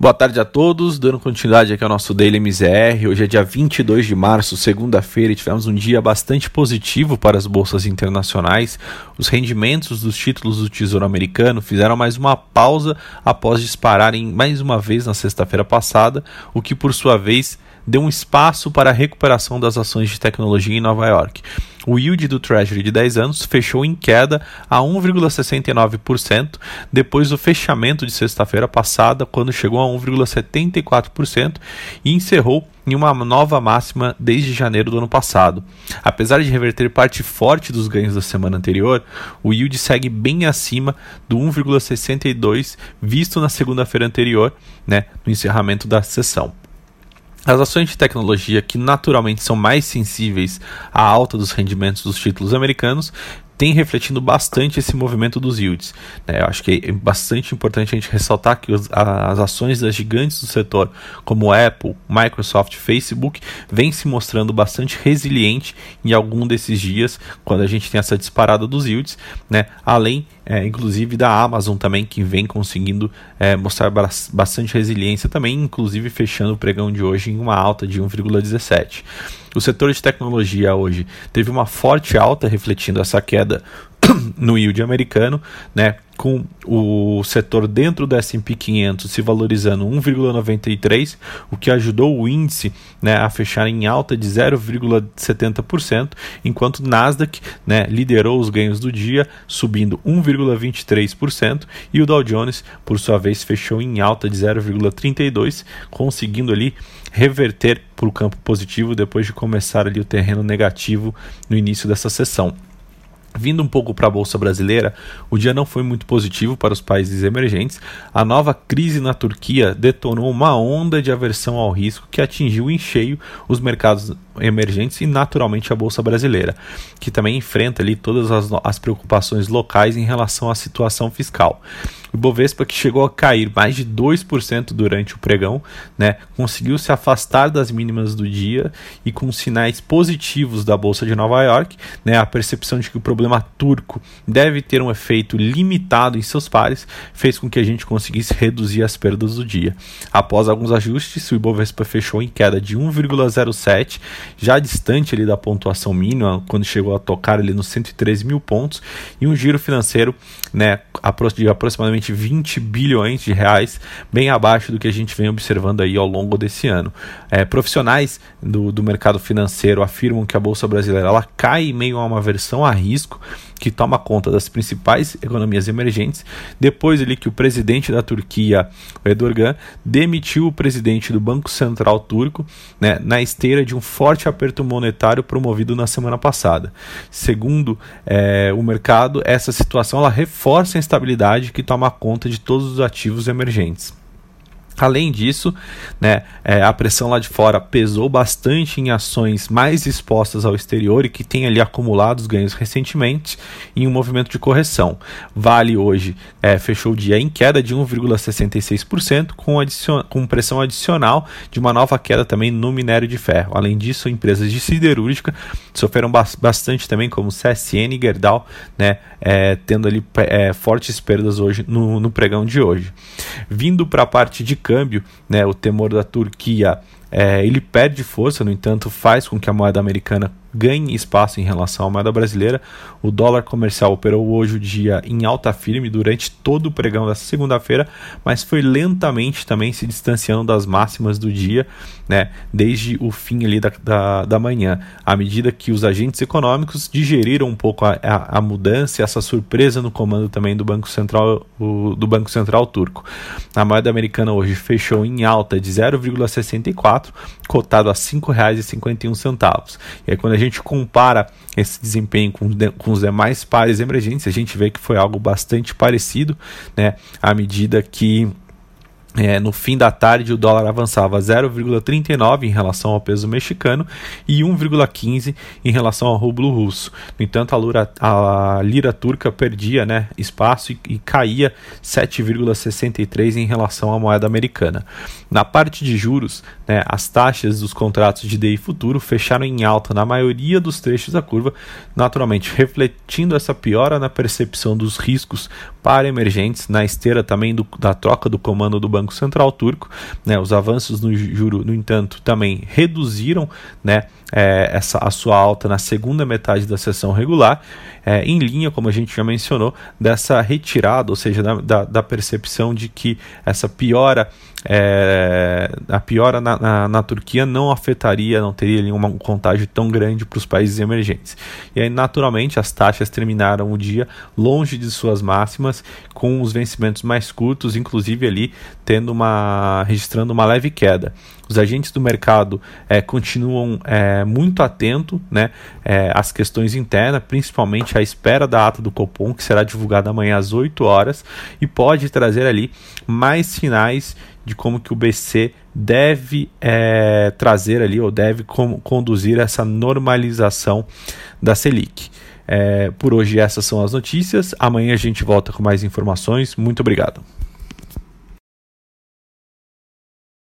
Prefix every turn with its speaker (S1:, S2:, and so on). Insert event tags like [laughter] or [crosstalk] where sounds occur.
S1: Boa tarde a todos, dando continuidade aqui ao nosso Daily MZR. Hoje é dia 22 de março, segunda-feira, e tivemos um dia bastante positivo para as bolsas internacionais. Os rendimentos dos títulos do Tesouro Americano fizeram mais uma pausa após dispararem mais uma vez na sexta-feira passada, o que por sua vez deu um espaço para a recuperação das ações de tecnologia em Nova York. O yield do Treasury de 10 anos fechou em queda a 1,69% depois do fechamento de sexta-feira passada, quando chegou a 1,74% e encerrou em uma nova máxima desde janeiro do ano passado. Apesar de reverter parte forte dos ganhos da semana anterior, o yield segue bem acima do 1,62 visto na segunda-feira anterior, né, no encerramento da sessão. As ações de tecnologia que naturalmente são mais sensíveis à alta dos rendimentos dos títulos americanos tem refletindo bastante esse movimento dos yields. Né? Eu acho que é bastante importante a gente ressaltar que os, as ações das gigantes do setor, como Apple, Microsoft, Facebook, vêm se mostrando bastante resiliente em algum desses dias, quando a gente tem essa disparada dos yields, né? além é, inclusive da Amazon também, que vem conseguindo é, mostrar bastante resiliência também, inclusive fechando o pregão de hoje em uma alta de 1,17. O setor de tecnologia hoje teve uma forte alta, refletindo essa queda [clears throat] no yield americano, né, com o setor dentro do S&P 500 se valorizando 1,93, o que ajudou o índice né, a fechar em alta de 0,70%, enquanto o Nasdaq né, liderou os ganhos do dia, subindo 1,23%, e o Dow Jones, por sua vez, fechou em alta de 0,32, conseguindo ali reverter para o campo positivo depois de começar ali o terreno negativo no início dessa sessão. Vindo um pouco para a Bolsa Brasileira, o dia não foi muito positivo para os países emergentes. A nova crise na Turquia detonou uma onda de aversão ao risco que atingiu em cheio os mercados emergentes e naturalmente a bolsa brasileira, que também enfrenta ali todas as, as preocupações locais em relação à situação fiscal. O Bovespa, que chegou a cair mais de 2% durante o pregão, né, conseguiu se afastar das mínimas do dia e com sinais positivos da Bolsa de Nova York, né, a percepção de que o problema turco deve ter um efeito limitado em seus pares, fez com que a gente conseguisse reduzir as perdas do dia. Após alguns ajustes, o Ibovespa fechou em queda de 1,07 já distante ali da pontuação mínima, quando chegou a tocar ali nos 113 mil pontos, e um giro financeiro né, de aproximadamente 20 bilhões de reais, bem abaixo do que a gente vem observando aí ao longo desse ano. É, profissionais do, do mercado financeiro afirmam que a Bolsa Brasileira ela cai em meio a uma versão a risco que toma conta das principais economias emergentes, depois ali que o presidente da Turquia, Erdogan, demitiu o presidente do Banco Central turco né, na esteira de um forte aperto monetário promovido na semana passada. Segundo é, o mercado, essa situação ela reforça a instabilidade que toma conta de todos os ativos emergentes. Além disso, né, é, a pressão lá de fora pesou bastante em ações mais expostas ao exterior e que têm ali acumulado os ganhos recentemente em um movimento de correção. Vale hoje é, fechou o dia em queda de 1,66%, com, com pressão adicional de uma nova queda também no minério de ferro. Além disso, empresas de siderúrgica sofreram bastante também, como CSN e Gerdau, né, é, tendo ali é, fortes perdas hoje no, no pregão de hoje. Vindo para a parte de câmbio, né, o temor da Turquia é, ele perde força, no entanto, faz com que a moeda americana ganhe espaço em relação à moeda brasileira. O dólar comercial operou hoje o dia em alta firme durante todo o pregão dessa segunda-feira, mas foi lentamente também se distanciando das máximas do dia, né, desde o fim ali da, da, da manhã, à medida que os agentes econômicos digeriram um pouco a, a, a mudança e essa surpresa no comando também do Banco Central, o, do Banco Central turco. A moeda americana hoje fechou em alta de 0,64, cotado a R$ 5,51. E aí quando a gente compara esse desempenho com, com os demais pares emergentes, a gente vê que foi algo bastante parecido, né, à medida que é, no fim da tarde, o dólar avançava 0,39 em relação ao peso mexicano e 1,15 em relação ao rublo russo. No entanto, a, lura, a lira turca perdia né, espaço e, e caía 7,63 em relação à moeda americana. Na parte de juros, né, as taxas dos contratos de DI futuro fecharam em alta na maioria dos trechos da curva, naturalmente refletindo essa piora na percepção dos riscos para emergentes na esteira também do, da troca do comando do Banco Banco Central turco. Né? Os avanços no juro, no entanto, também reduziram né, é, essa, a sua alta na segunda metade da sessão regular, é, em linha, como a gente já mencionou, dessa retirada, ou seja, da, da, da percepção de que essa piora é, a piora na, na, na, Turquia não afetaria, não teria ali um contágio tão grande para os países emergentes. E aí, naturalmente, as taxas terminaram o dia longe de suas máximas, com os vencimentos mais curtos, inclusive ali tendo uma registrando uma leve queda. Os agentes do mercado é, continuam é, muito atentos né, é, às questões internas, principalmente à espera da ata do Copom, que será divulgada amanhã às 8 horas, e pode trazer ali mais sinais de como que o BC deve é, trazer ali ou deve com, conduzir essa normalização da Selic. É, por hoje essas são as notícias. Amanhã a gente volta com mais informações. Muito obrigado.